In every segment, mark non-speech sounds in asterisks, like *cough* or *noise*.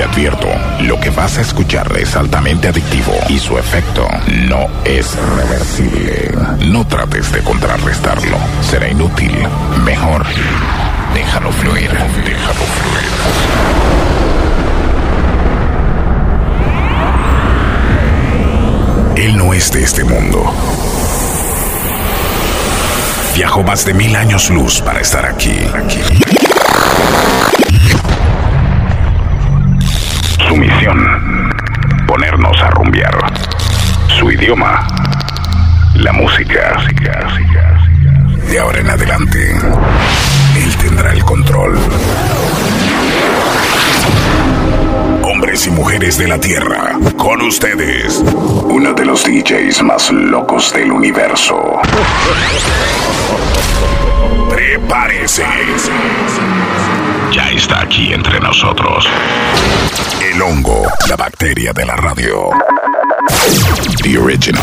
Te advierto, lo que vas a escuchar es altamente adictivo y su efecto no es reversible. No trates de contrarrestarlo, será inútil. Mejor, déjalo fluir, déjalo fluir. Él no es de este mundo. Viajó más de mil años luz para estar aquí. aquí. Misión, ponernos a rumbear. Su idioma, la música. De ahora en adelante, él tendrá el control. Hombres y mujeres de la Tierra, con ustedes, uno de los DJs más locos del universo. Prepárese. Ya está aquí entre nosotros. El hongo, la bacteria de la radio. The Original,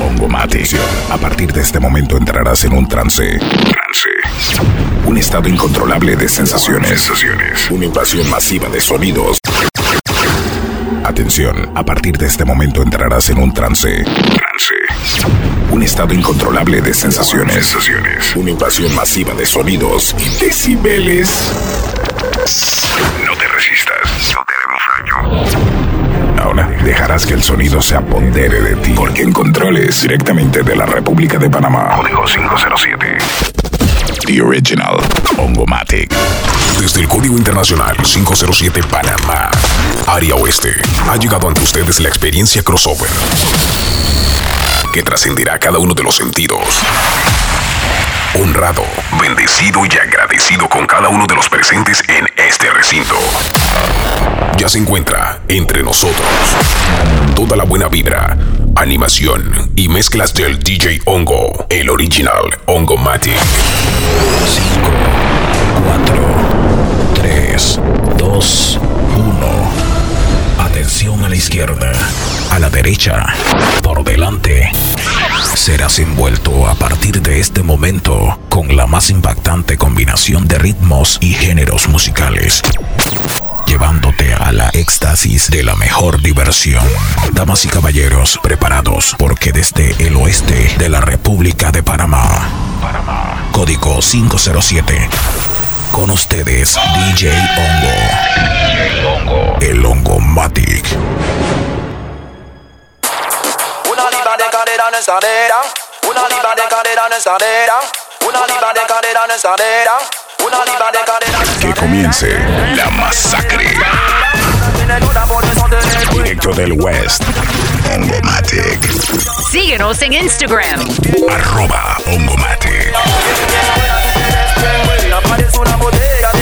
Hongo Mate. A partir de este momento entrarás en un trance. Trance. Un estado incontrolable de sensaciones. Sensaciones. Una invasión masiva de sonidos. Atención, a partir de este momento entrarás en un trance. Trance. Un estado incontrolable de sensaciones. Sensaciones. Una invasión masiva de sonidos y decibeles. No te resistas. No tenemos daño. Ahora dejarás que el sonido se apodere de ti. Porque en controles directamente de la República de Panamá. Código 507. The Original. Ongomatic. Desde el Código Internacional 507 Panamá, Área Oeste, ha llegado ante ustedes la experiencia crossover que trascenderá cada uno de los sentidos. Honrado, bendecido y agradecido con cada uno de los presentes en este recinto. Ya se encuentra entre nosotros toda la buena vibra, animación y mezclas del DJ Hongo, el original Hongo Matic. 5, 4, 3, 2, 1. Atención a la izquierda, a la derecha, por delante. Serás envuelto a partir de este momento con la más impactante combinación de ritmos y géneros musicales llevándote a la éxtasis de la mejor diversión. Damas y caballeros, preparados porque desde el oeste de la República de Panamá, Panamá. código 507, con ustedes DJ Hongo, DJ Hongo, el Hongo Matic. Una libra de cadera en esa cadera. Una libra de cadera en esa cadera. Una libra de cadera en esa cadera. Una libra de cadera en esa Que comience la masacre. Directo del West. Ongomatic. Síguenos en Instagram. Arroba Ongomatic. apareço é na bodega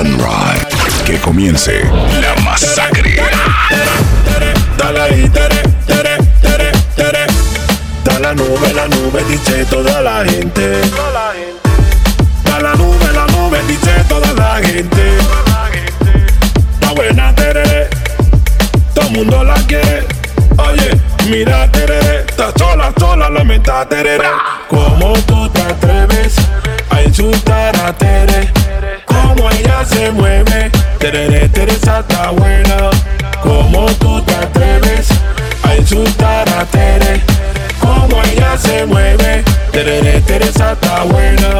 Sunrise. Que comience la masacre. Dale. Da la nube, la nube, dice toda la gente. Da la nube, la nube, dice toda la gente. La buena tere, todo el mundo la quiere. Oye, mira tere, está sola, sola, la menta tere. ¿Cómo tú te atreves? a insultar a Tere. Como ella se mueve, Tere, Teresa está buena. Como tú te atreves a insultar a Tere. Como ella se mueve, Tere, Teresa está buena.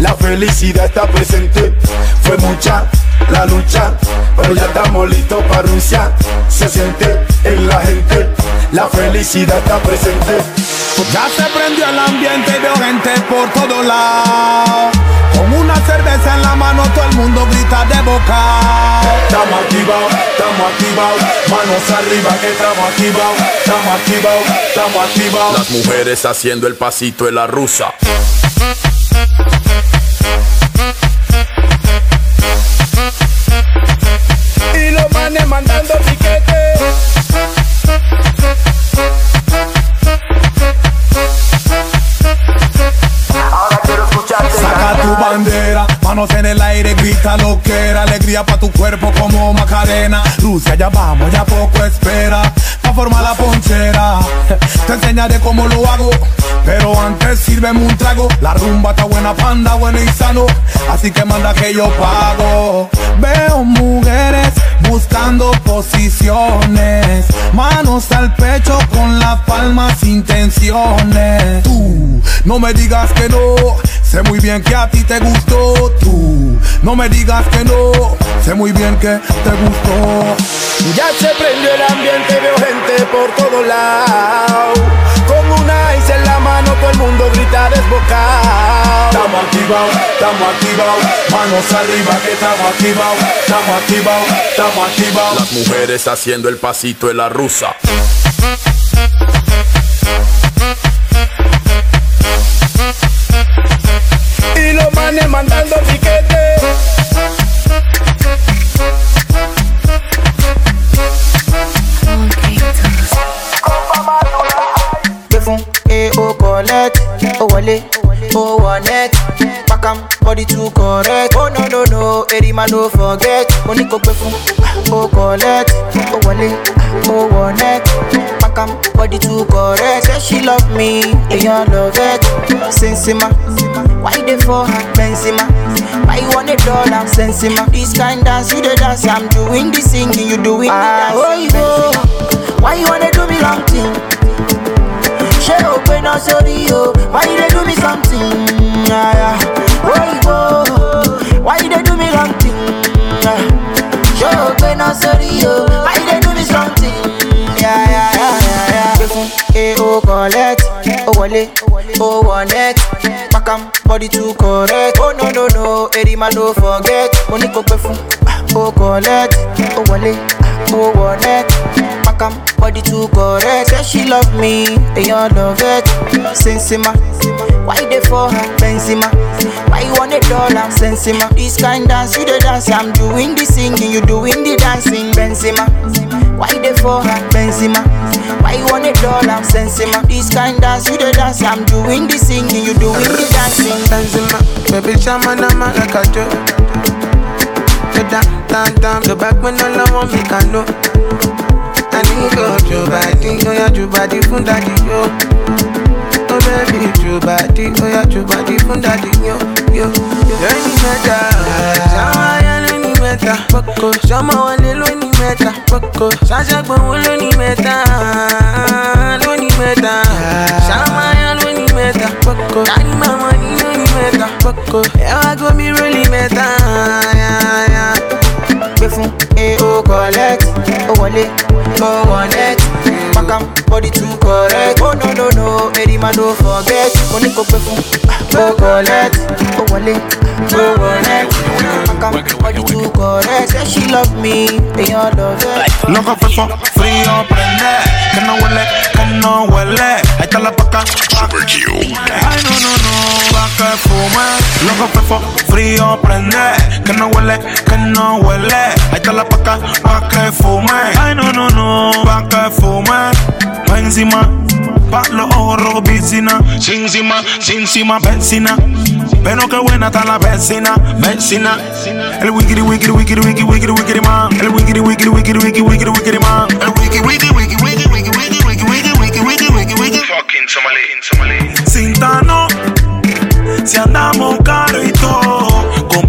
la felicidad está presente. Fue mucha la lucha, pero ya estamos listos para Rusia. Se siente en la gente, la felicidad está presente. Ya se prendió el ambiente y veo gente por todos lados. Con una cerveza en la mano todo el mundo grita de boca. Estamos activados, estamos activados, manos arriba que estamos activados, estamos activados, estamos activados. Las mujeres haciendo el pasito en la rusa. Aire, grita lo que era alegría pa' tu cuerpo como Macarena. Rusia, ya vamos, ya poco espera pa' formar la ponchera. *laughs* Te enseñaré cómo lo hago, pero antes sírveme un trago. La rumba está buena, panda, buena y sano, así que manda que yo pago. Veo mujeres buscando posiciones, manos al pecho con las palmas intenciones. Tú no me digas que no Sé muy bien que a ti te gustó tú. No me digas que no. Sé muy bien que te gustó. Ya se prendió el ambiente, veo gente por todos lados. Con una ice en la mano, todo el mundo grita desbocado. Estamos activados, estamos activados. Manos arriba que estamos activados. Estamos activados, estamos activados. Las mujeres haciendo el pasito en la rusa. no forget. Mo go pay for. fún mo collect. Mo wọlé mo wọnẹ pakam body too correct. Say she love me èèyàn love it. Sensima why they for her benzema? Why you wan dey dollar? sensima? This kind dance you dey dance i'm doing the singing you doing ah, the dancing. oh, benzema why you wanna do me long thing ṣé o pé náà sórí o? Why you dey do me something? Ah, yeah. oyinbo oh, why you dey do me long sorry, yo. Why you do me something? Yeah, yeah, yeah, yeah, yeah. Gbẹ̀fún AO oh, collect, ó wale, O one X. Pakam body too correct. Oh no no no, Eddie, ma don't forget. Mo ní kò gbẹ̀fún, ó ah, collect, ó wale, O one X. Makam body too correct. Say she love me, and you love it. Sensima, why they for her Benzema? Why you want a dollar? Sensima, this kind dance you the dance. I'm doing the singing, you doing the dancing. Benzema, why they for her Benzema? Why you want a dollar? Sensima, this kind dance you the dance. I'm doing the singing, you doing the dancing. Benzema, baby shaman, I'm like joke. The down, down, down, the back when all I want me can know. I need go to body, oh yeah, to body, fun daddy, yo. Oh baby, body, oh yeah, to body, fun daddy, yo, yo, yo. Lóní mẹ́ta, ṣáwọn ayé lóní mẹ́ta, pọ́kọ. Ṣọmọ wọlé lóní mẹ́ta, pọ́kọ. Ṣàṣàgbọ̀n wo lóní mẹ́ta, lóní mẹ́ta. Ṣáwọn ayé lóní mẹ́ta, pọ́kọ. Kárí màmá ní lóní mẹ́ta, pọ́kọ. Ẹ wá mi rólì mẹ́ta. Gbé fún eh oh collect, oh wọlé, oh wallet. Makam body too correct. Oh no no no, Eddie man no forget. Money kò gbé fún, oh collect, oh wọlé, oh wallet. Makam body too correct. Say she love me, and you love it. Loco fefo, frío, prende. Que no huele, que no huele. Ahí está la paca. Super Q. Ay, no, no, no, pa' que fume. Loco fefo, frío, prende. Que no huele, que no huele. Ahí está la paca, pa' que fume. Ay, no, no, no, pa' que fume. Pa' encima, pa' los ojos rojos, piscina. Sin encima, sin encima, vecina. Pero qué buena está la vecina, vecina. El wikiri, wikiri, wikiri, wikiri, wikiri, wikiri, man. El wikiri, wikiri, wikiri, wikiri, wikiri, wikiri, man. El wiki, wiki, wiki, wiki, wiki, wiki, wiki, wiki, wiki, wiki, wiki, wiki. Fucking Somali. Somali. Cintano, si andamos caro y todo,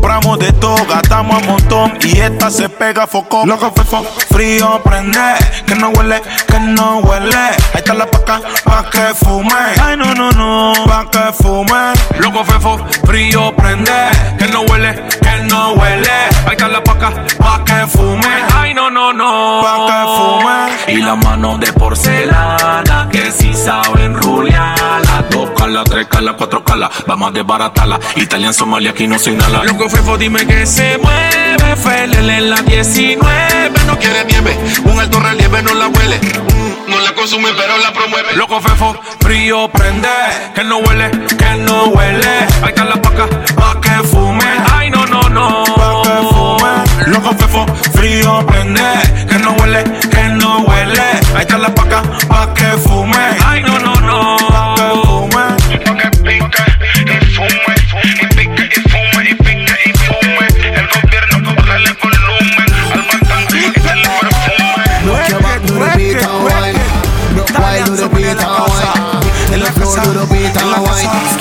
compramos de todo, gastamos a montón y esta se pega foco. Loco fefo, frío prende, que no huele, que no huele. Ahí está la paca, pa' que fume. Ay no no no, pa' que fume. Loco fefo, frío prende, que no huele, que no huele. Ahí está la paca, pa' que fume. Ay, no, no, no. Pa' que fume. Y las manos de porcelana, que si saben rulearla. Dos calas, tres calas, cuatro calas, vamos a desbaratarla. Italian, Somalia, aquí no se inhala. Loco fefo, dime que se mueve. Felele en la 19, no quiere nieve. Un alto relieve no la huele. Mm, no la consume, pero la promueve. Loco fefo, frío prende, que no huele, que no huele. Ahí está la paca, pa' que fume. Ay, no, no, no. Loco fefo, frío prende, que no huele, que no huele. Ahí está la paca, pa' que fume. Ay, no, no, no. Pa' que fume. Pa' que pica y fume. Y pica y fume. Y pica y fume. El gobierno volumen. Al matán perfume. And wine. In the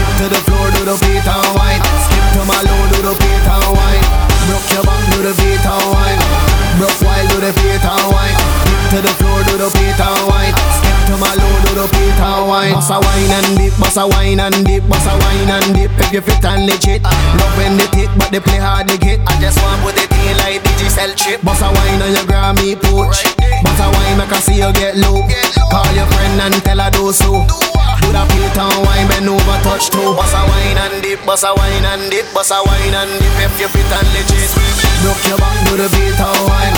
To the floor, do the beat and wine. Skip to my low, do the beat and wine. Broke your back to the beat and wine. Broke while to the beat and wine. Dip to the floor, do the beat and wine. Skip to my low, do the beat and wine. Bust a wine and dip, bust a wine and dip, bust a wine and dip. If you fit and legit, love when they take, but they play hard to get. I just want put it in like digital chip. Bust a wine on your Grammy pooch. Bust a wine I see you get low. Call your friend and tell her do so coulda built on wine, bend over, touch toe. Bust a wine and dip, bust a wine and dip, bust a wine and dip. If you fit and legit, knock your back, do the beat and wine.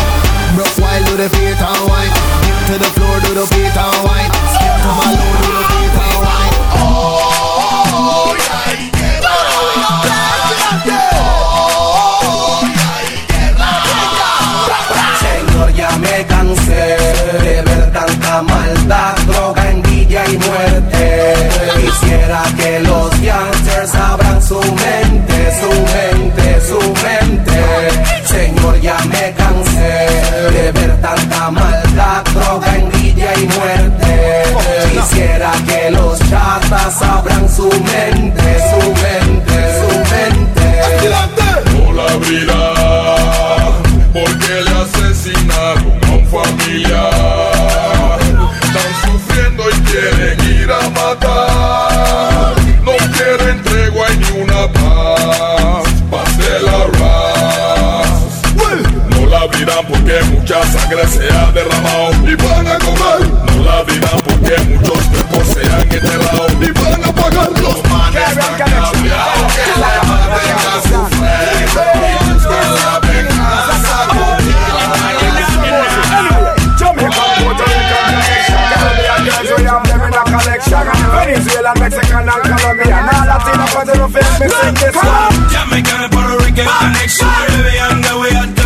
Broke wild, do the beat and wine. Dip to the floor, do the beat and wine. Skip to my low, do the beat and wine. Oh, yeah. Señor, ya me cansé de ver tanta maldad, droga en y muerte. Quisiera que los gangsters abran su mente, su mente, su mente. Señor, ya me cansé de ver tanta maldad, droga, envidia y muerte. Quisiera que los chatas abran su mente. dirán porque mucha sangre se ha derramado. Y van a comer. No la dirán porque muchos cuerpos se han enterrado. Y van a pagar. Los manes han cambiado. Que a que Venezuela, Mexican and Colombian Puerto Rican, Mexican, Jamaican Puerto Rican connection the way I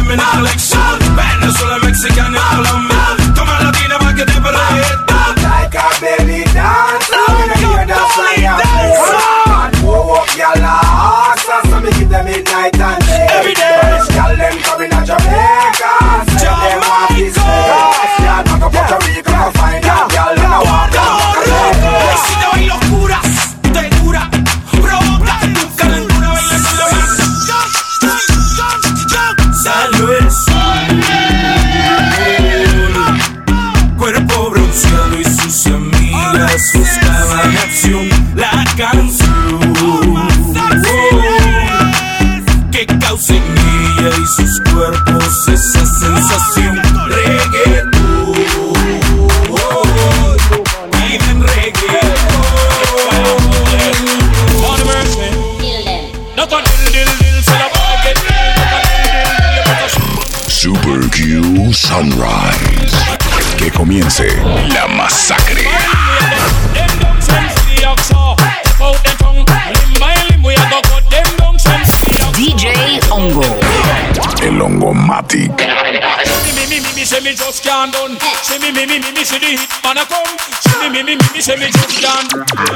wanna come. Show me, me, me, me, say me just down.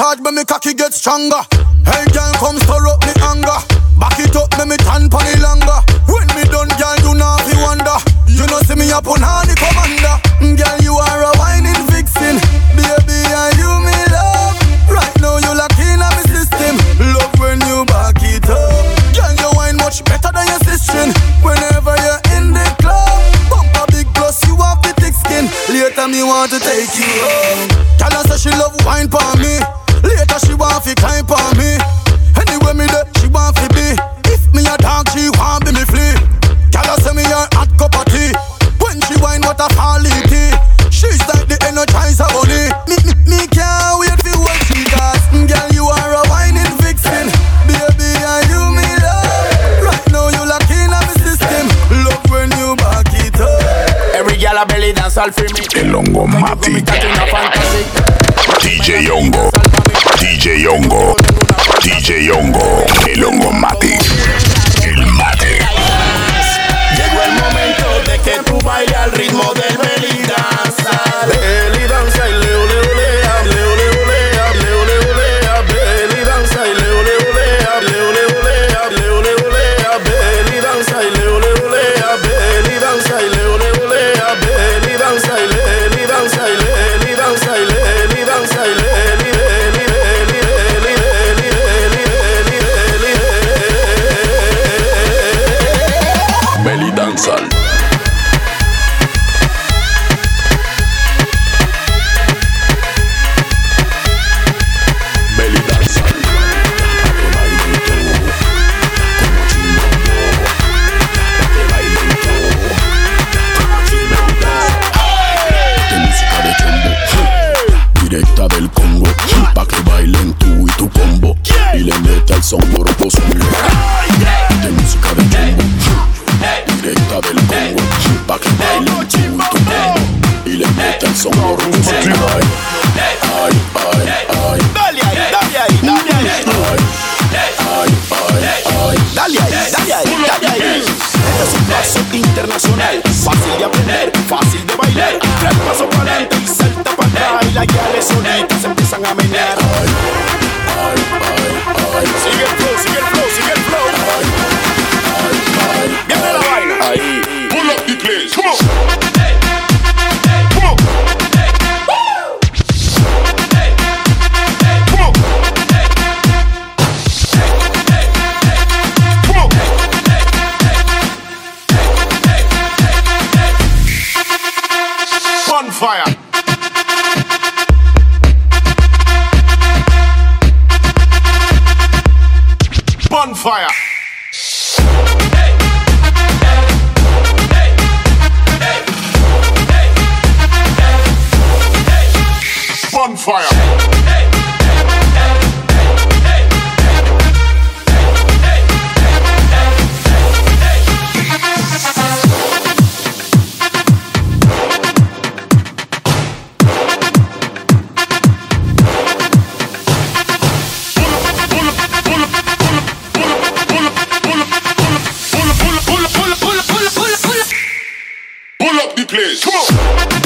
Massage, but me cocky get stronger. Hey, girl, come stir up me anger. Back it up, me me tan pon longer. When me done, girl, you know fi wonder. You know see me up on honey commander. Mm, girl, you are a whining vixen. Baby, are you me love? Right now you lock in on me system. Love when you back it up. Girl, you wine much better than your sister. Whenever you're in the club, bump a big plus, you have the thick skin. Later me want to take you home. Tell her say she love wine for me. Later she want fi climb for me. Anyway me there, she want fi be. If me a dog, she want be me flea. Tell her say me a hot cup of tea. When she wine, what a quality. She's like the energizer bunny. Me, me, me can't wait for what she got. Girl, you are a whining vixen. Baby, are you me love? Right now you lock in on me system. Love when you back it up. Every girl a belly dance all for me. El hongo Matic. Place Come on Come on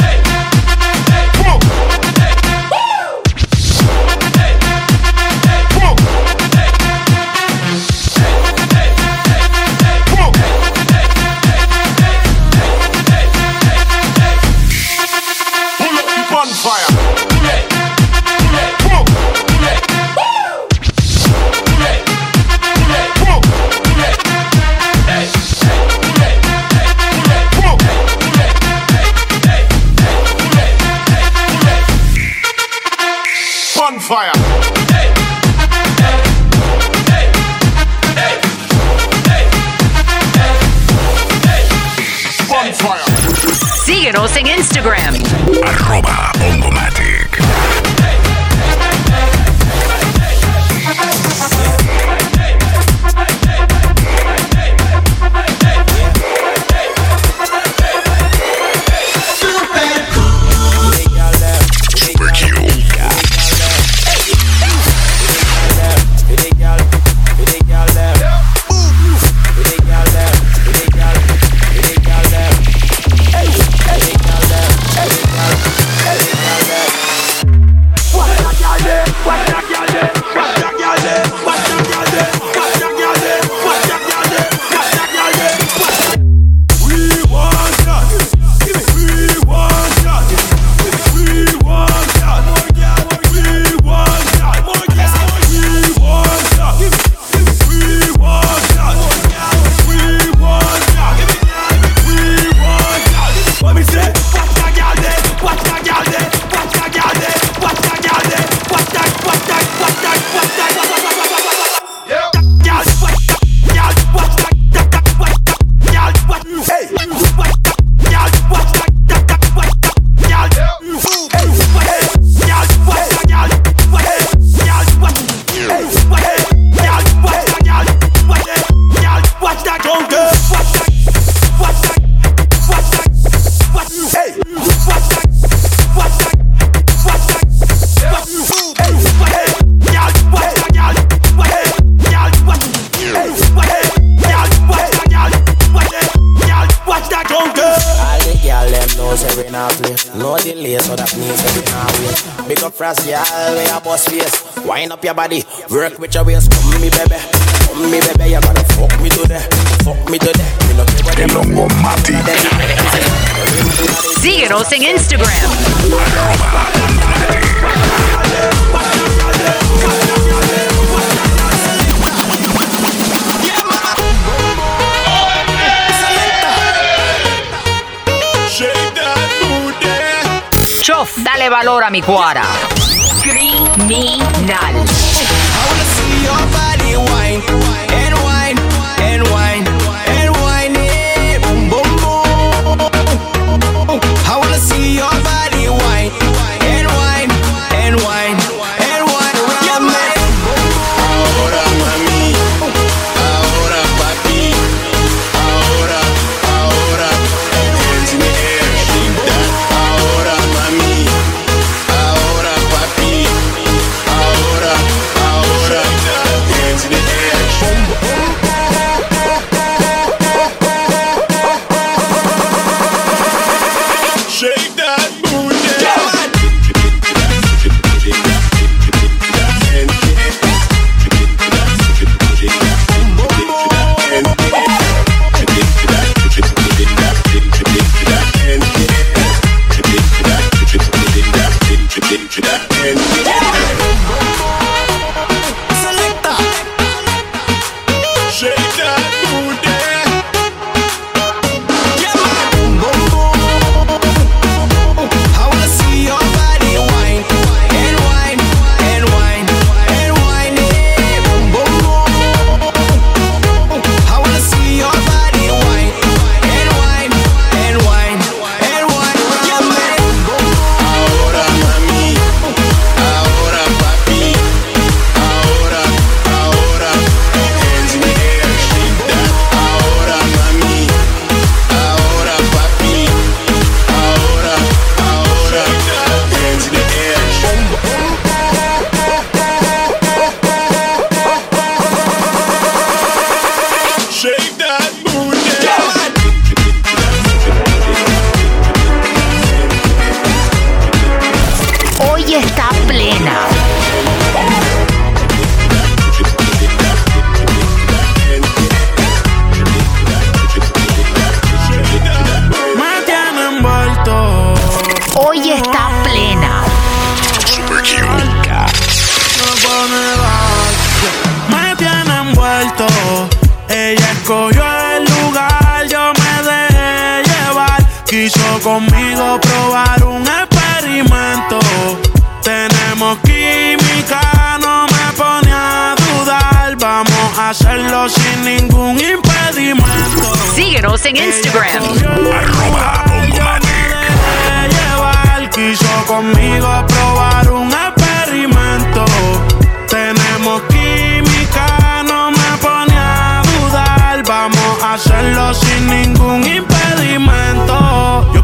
up your body, work with your waist. Come me baby, come me baby, you gotta fuck me today, fuck me today. Me no care what El hongo Mati. Síguenos en Instagram. Chof, dale valor a mi cuara. Criminal. Síguenos en Instagram. llevar, quiso conmigo probar un experimento. Tenemos química, no me pone a dudar. Vamos a hacerlo sin ningún impedimento. Yo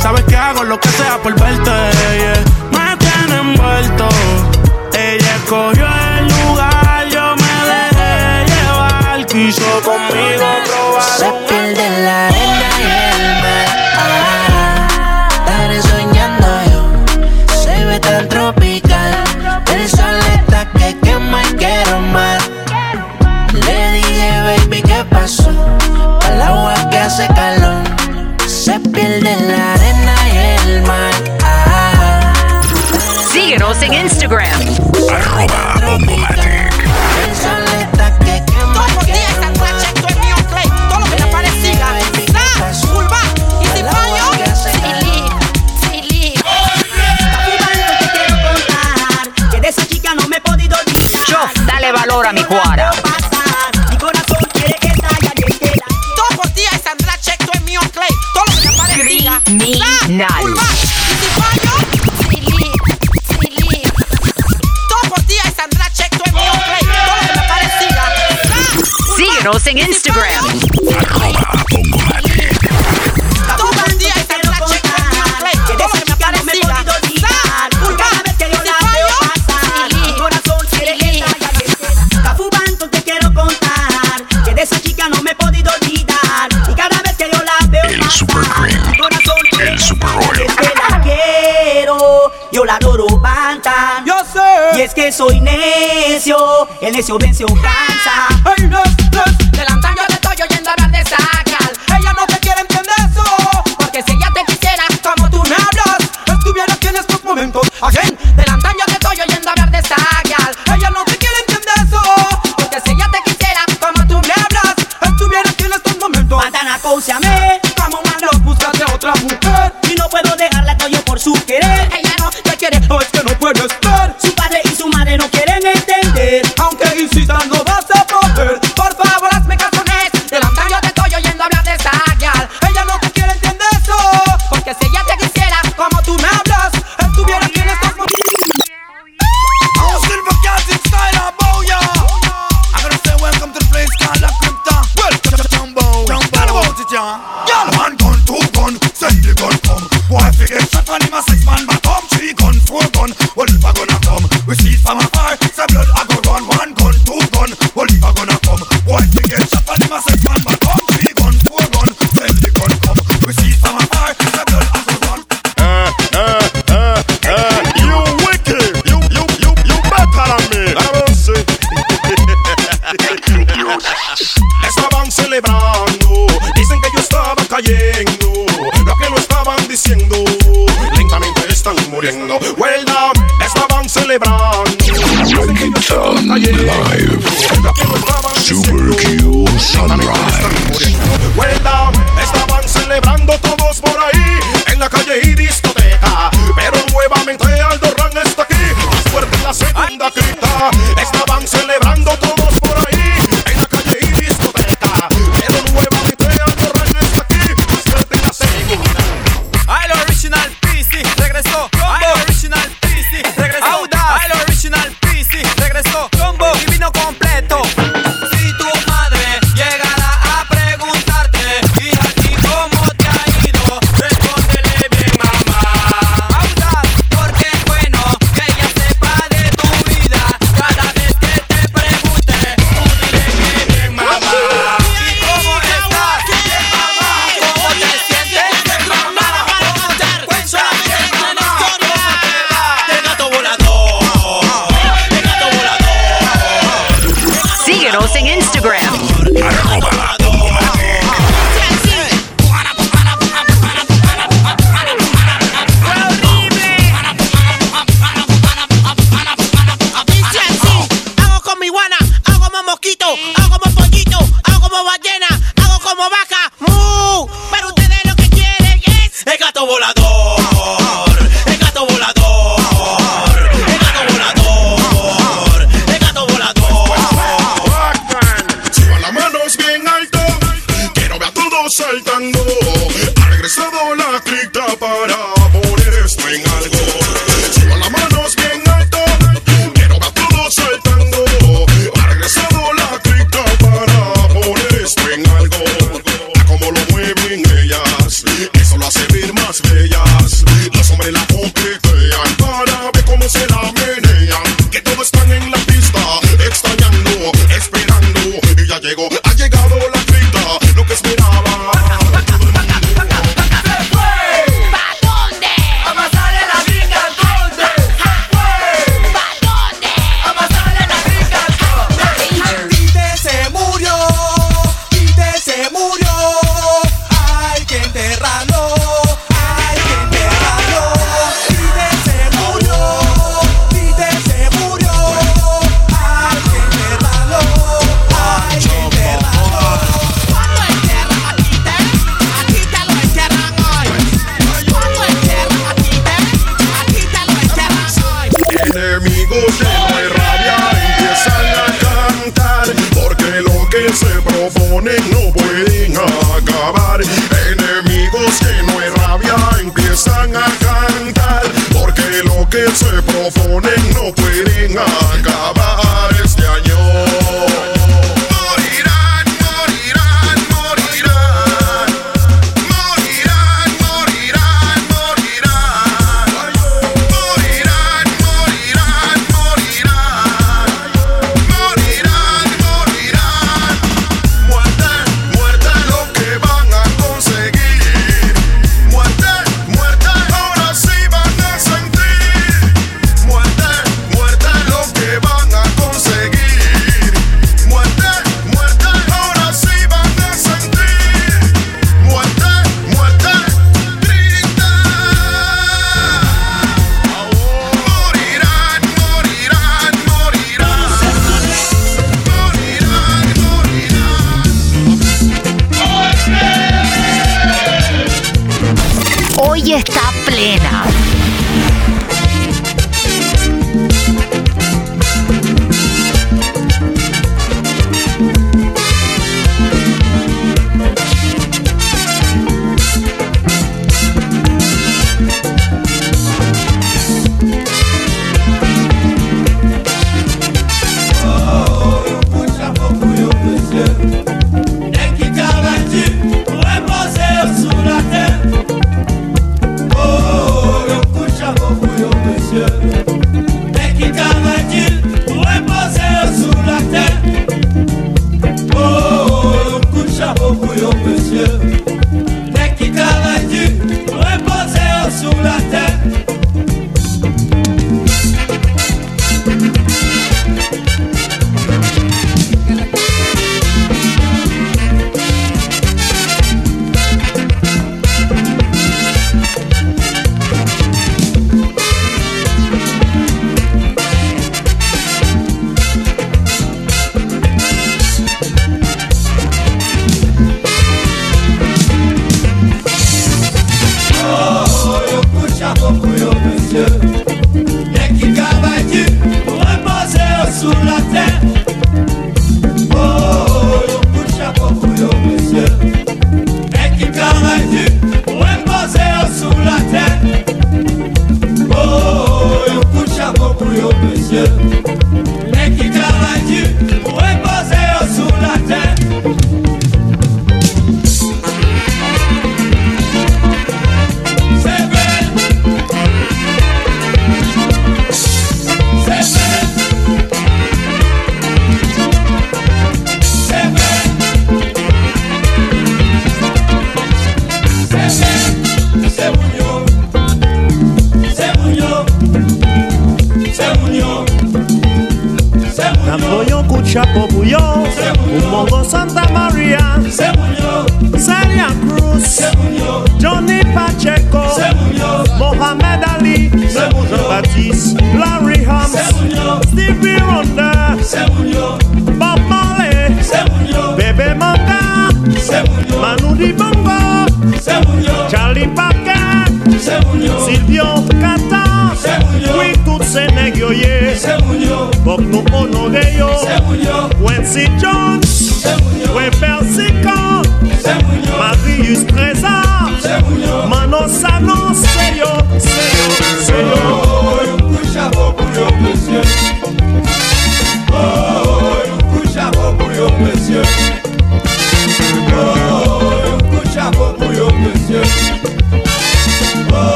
Sabes que hago lo que sea por verte. Me tiene envuelto. Ella escogió el lugar, yo me dejé llevar. Quiso conmigo probar. Instagram. Arroba En Instagram. Yo la yo la El Yo la adoro, Yo sé. Y es que soy necio. El necio vence un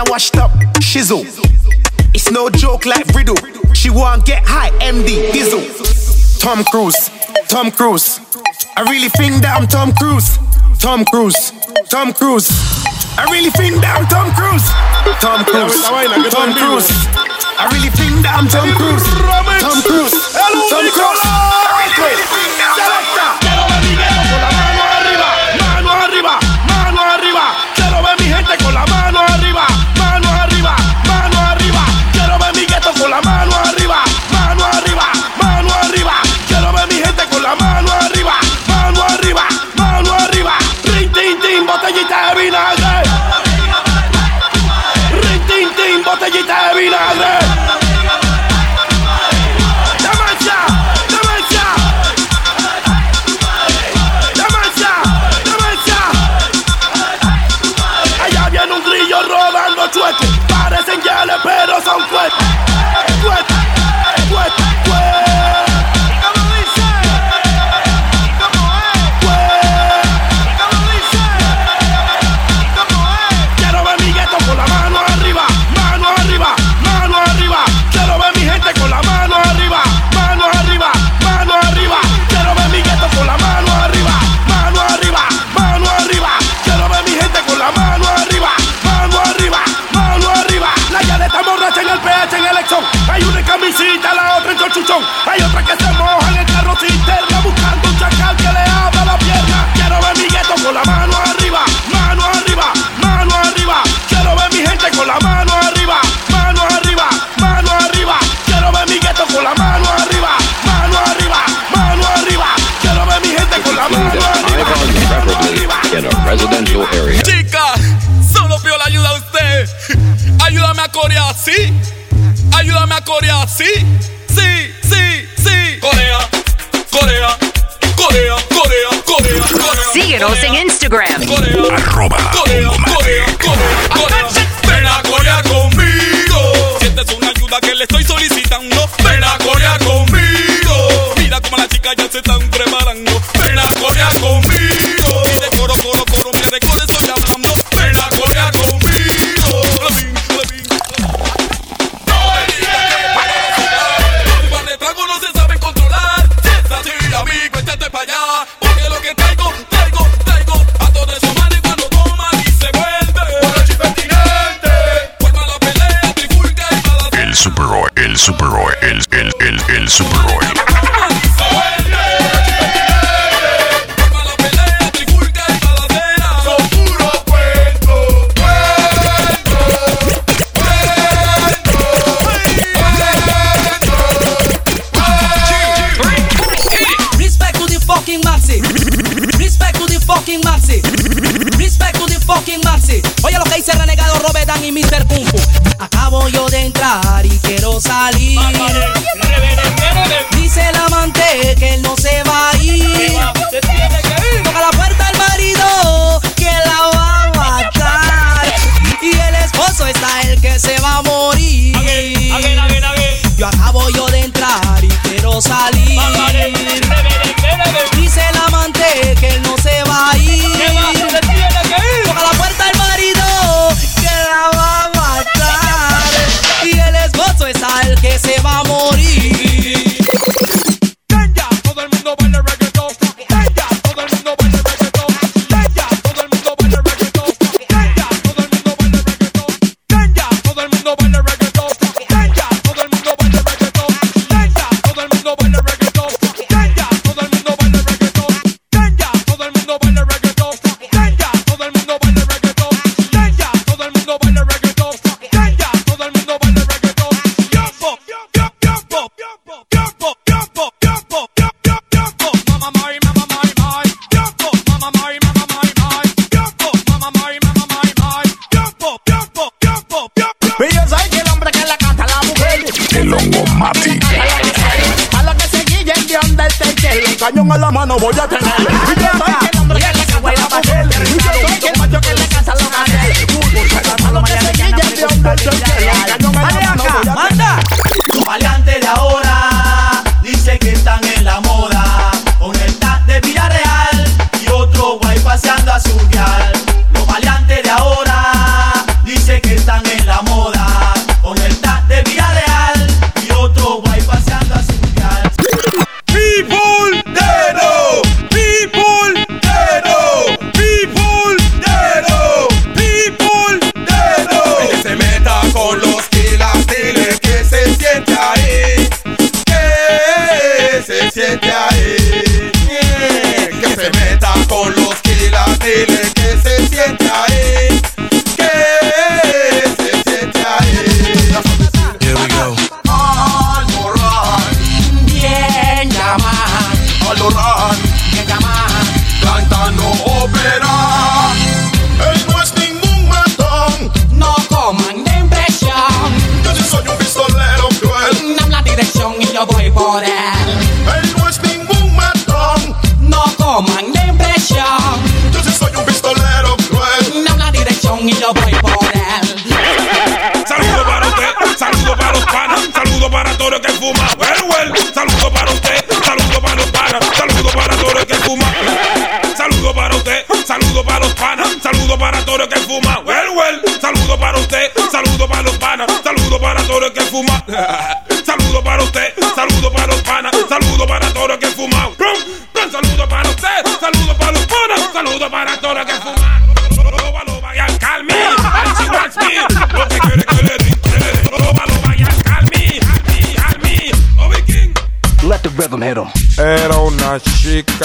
I washed up, shizzle. It's no joke like riddle. She won't get high, MD, diesel. Tom Cruise, Tom Cruise. I really think that I'm Tom Cruise. Tom Cruise, Tom Cruise. I really think that I'm Tom Cruise. Tom Cruise, Tom Cruise. I really think that I'm Tom Cruise. Tom Cruise, Tom Cruise. Tom Cruise. so good. fucking maxi. Respect to the fucking maxi. Oye lo que dice renegado Robedan y Mr. Kung Fu. Acabo yo de entrar y quiero salir. Dice el amante que él no se va a ir. Toca la puerta al marido que la va a matar. Y el esposo está el que se va a morir. Yo acabo yo de entrar y quiero salir.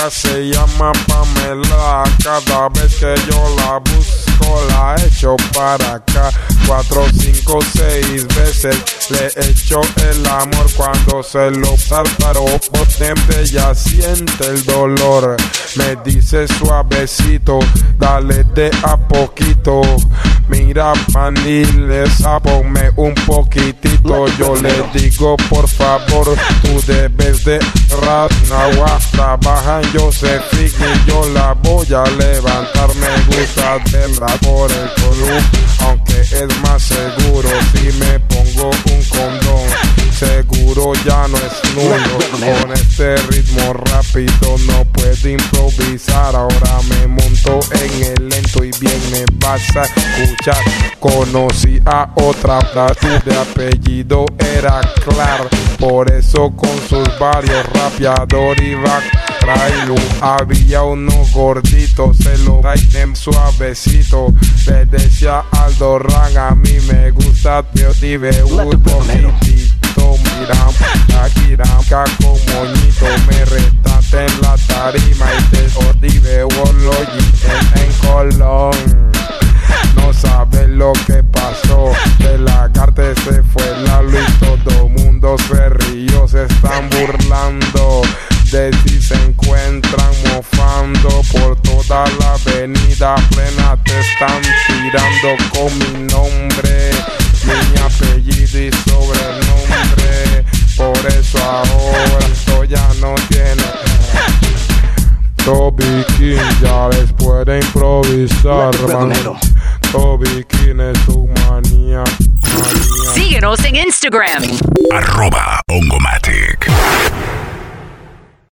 Se llama Pamela. Cada vez que yo la busco, la echo para acá. Cuatro, cinco, seis veces le echo el amor cuando se lo tártaro. Siempre ella siente el dolor. Me dice suavecito, dale de a poquito. Mira, panilesa, ponme un poquitito. Yo le digo, por favor, tú debes de Ratnawa. Trabaja en Joseph y yo la voy a levantar. Me gusta verla por el club, aunque es más seguro si me pongo un condón. Seguro ya no es nulo. Con este ritmo rápido no puedo improvisar. Ahora me monto en el lento y bien me vas a escuchar. Conocí a otra tu de apellido era Clar. Por eso con sus varios rapeador iba Había uno gordito, se lo traen suavecito. Le decía Aldo Ran, a mí me gusta, tío, dive un poquitito. Mira, aquí con moñito, me retaste en la tarima y te odive en, en Colón. No sabes lo que pasó. De la carta se fue la luz. Todo mundo se rió. Se están burlando de si se encuentran mofando por toda la avenida plena. Te están tirando con mi nombre, mi apellido y sobrenombre. Por eso ahora esto ya no tiene. Toby King ya les puede improvisar, man. Toby King es su manía. Síguenos en Instagram. Arroba Ongomatic.